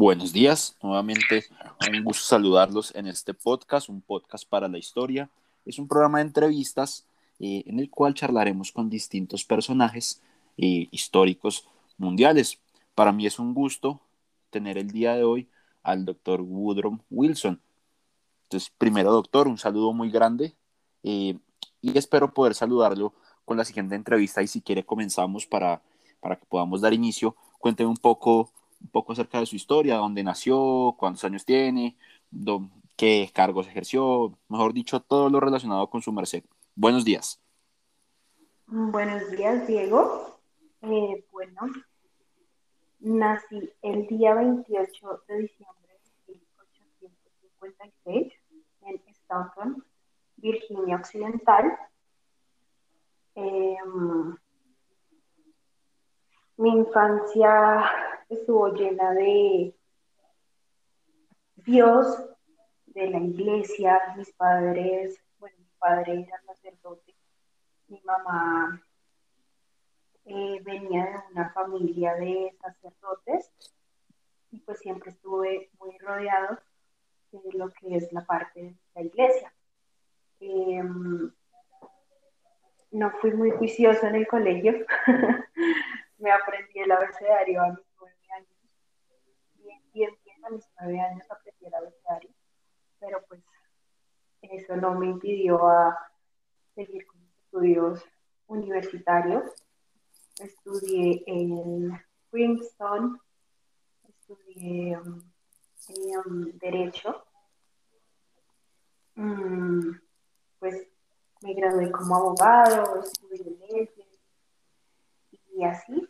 Buenos días, nuevamente un gusto saludarlos en este podcast, un podcast para la historia. Es un programa de entrevistas eh, en el cual charlaremos con distintos personajes eh, históricos mundiales. Para mí es un gusto tener el día de hoy al doctor Woodrow Wilson. Entonces, primero doctor, un saludo muy grande eh, y espero poder saludarlo con la siguiente entrevista y si quiere comenzamos para, para que podamos dar inicio. Cuénteme un poco un poco acerca de su historia, dónde nació, cuántos años tiene, qué cargos ejerció, mejor dicho, todo lo relacionado con su merced. Buenos días. Buenos días, Diego. Eh, bueno, nací el día 28 de diciembre de 1856 en Stanton, Virginia Occidental. Em, mi infancia estuvo llena de Dios, de la iglesia, mis padres, bueno, mi padre era sacerdote, mi mamá eh, venía de una familia de sacerdotes y pues siempre estuve muy rodeado de lo que es la parte de la iglesia. Em, no fui muy juicioso en el colegio, me aprendí el abecedario a bien, bien, a mis nueve años aprendí el abecedario, pero pues eso no me impidió a seguir con mis estudios universitarios. Estudié en Princeton, estudié um, um, Derecho, mm, pues me gradué como abogado, estudié leyes y así.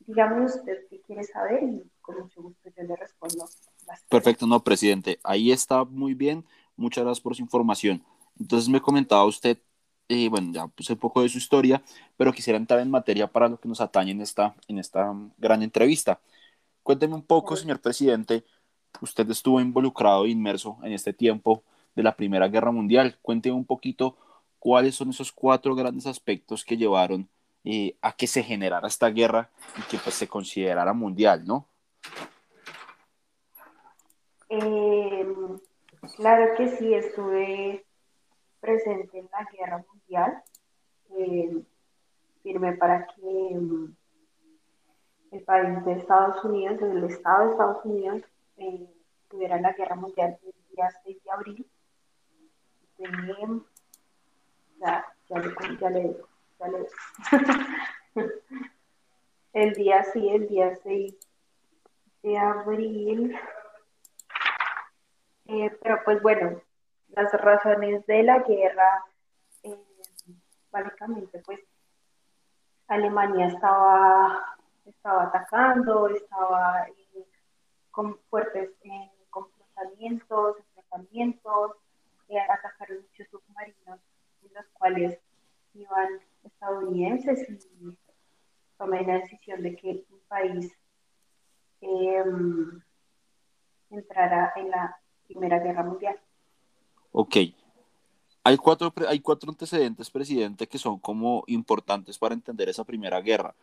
Dígame usted qué quiere saber y con mucho gusto yo le respondo. Perfecto, no, presidente, ahí está muy bien. Muchas gracias por su información. Entonces me comentaba usted, eh, bueno, ya puse un poco de su historia, pero quisiera entrar en materia para lo que nos atañe en esta, en esta gran entrevista. Cuénteme un poco, señor presidente, usted estuvo involucrado e inmerso en este tiempo de la Primera Guerra Mundial. Cuénteme un poquito cuáles son esos cuatro grandes aspectos que llevaron eh, a que se generara esta guerra y que pues se considerara mundial, ¿no? Em, claro que sí, estuve presente en la guerra mundial. Em, firmé para que em, el país de Estados Unidos, el Estado de Estados Unidos, eh, tuviera la guerra mundial el día 6 de abril. ya, ya, le, ya le ya le el día sí, el día 6 de abril. Eh, pero pues bueno, las razones de la guerra, eh, básicamente pues Alemania estaba, estaba atacando, estaba eh, con fuertes confrontamientos, enfrentamientos, atacaron muchos submarinos en los cuales iban estadounidenses y tomé la decisión de que un país Em, entrará en la Primera Guerra Mundial. Ok. Hay cuatro, hay cuatro antecedentes, presidente, que son como importantes para entender esa Primera Guerra.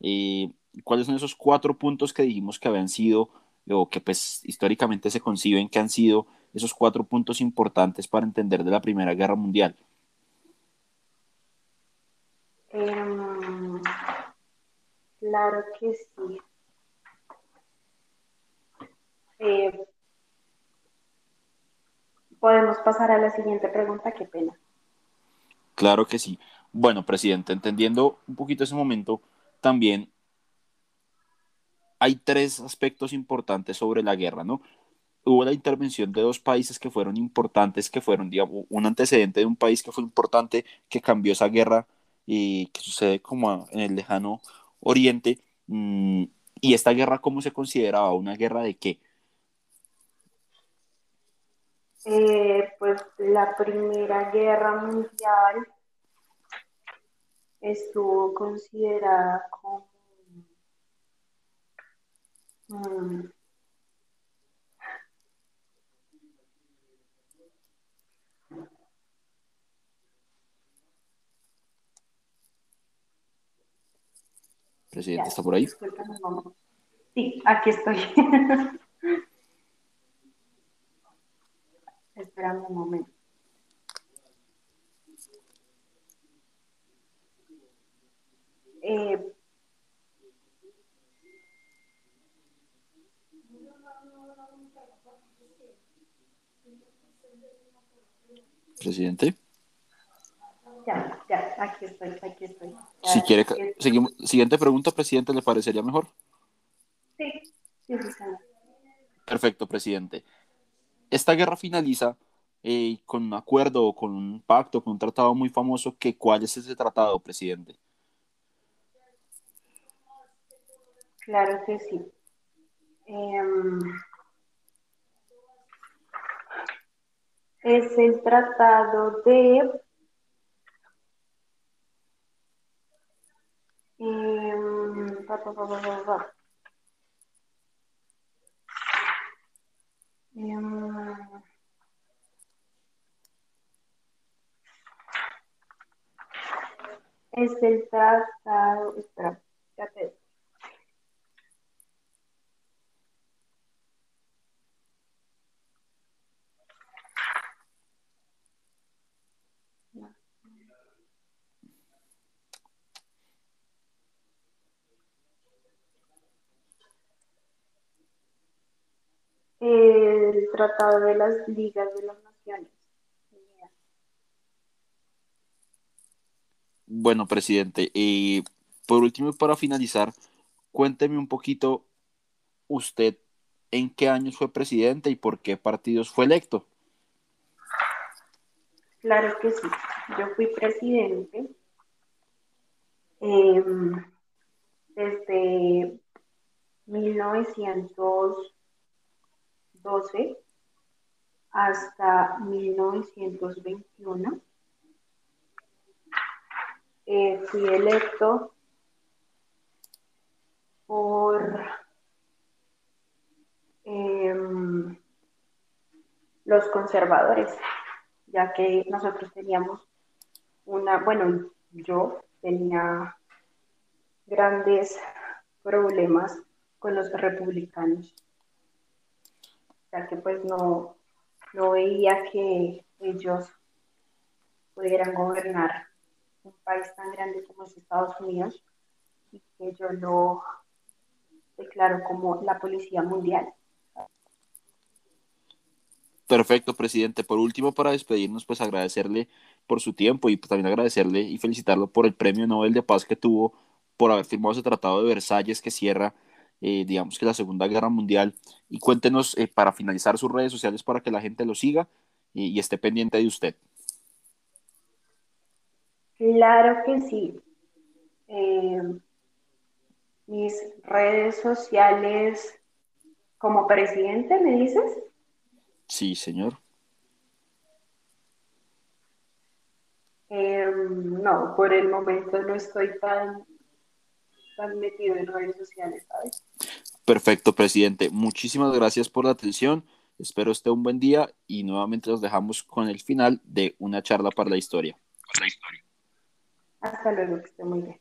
Eh, ¿Cuáles son esos cuatro puntos que dijimos que habían sido, o que pues históricamente se conciben que han sido esos cuatro puntos importantes para entender de la Primera Guerra Mundial? Em, claro que sí. Eh, pasar a la siguiente pregunta, qué pena. Claro que sí. Bueno, presidente, entendiendo un poquito ese momento, también hay tres aspectos importantes sobre la guerra, ¿no? Hubo la intervención de dos países que fueron importantes, que fueron, digamos, un antecedente de un país que fue importante, que cambió esa guerra y que sucede como en el lejano oriente. Mm, y esta guerra, ¿cómo se consideraba? ¿Una guerra de qué? Eh, pues la Primera Guerra Mundial estuvo considerada como mm, Presidente, ¿está por ahí? Sí, aquí estoy. Espérame un momento. Eh, Presidente. Ya, ya, aquí estoy, aquí estoy. si quiere, seguimos, siguiente pregunta, presidente, ¿le parecería mejor? Sí, sí, sí, Perfecto, presidente. Esta guerra finaliza eh, con un acuerdo, con un pacto, con un tratado muy famoso. Que, ¿Cuál es ese tratado, presidente? Claro que sí. Em, es el tratado de em, em, es el espera, el Tratado de las Ligas de las Naciones. Bueno, presidente, y por último, para finalizar, cuénteme un poquito usted en qué años fue presidente y por qué partidos fue electo. Claro que sí. Yo fui presidente em, desde 1912 hasta 1921. Eh, fui electo por em, los conservadores ya que nosotros teníamos una, bueno, yo tenía grandes problemas con los republicanos, ya que pues no, no veía que ellos pudieran gobernar un país tan grande como es Estados Unidos y que yo lo declaro como la policía mundial. Perfecto, presidente. Por último, para despedirnos, pues agradecerle por su tiempo y pues, también agradecerle y felicitarlo por el Premio Nobel de Paz que tuvo por haber firmado ese tratado de Versalles que cierra, eh, digamos que la Segunda Guerra Mundial. Y cuéntenos eh, para finalizar sus redes sociales para que la gente lo siga y, esté pendiente de usted. Claro que sí. Eh, mis redes sociales como presidente, ¿me dices? Sí, señor. Em, no, por el momento no estoy tan, tan metido en redes sociales, ¿sabes? Perfecto, presidente. Muchísimas gracias por la atención. Espero esté un buen día y nuevamente los dejamos con el final de una charla para la historia. Hasta luego, que esté muy bien.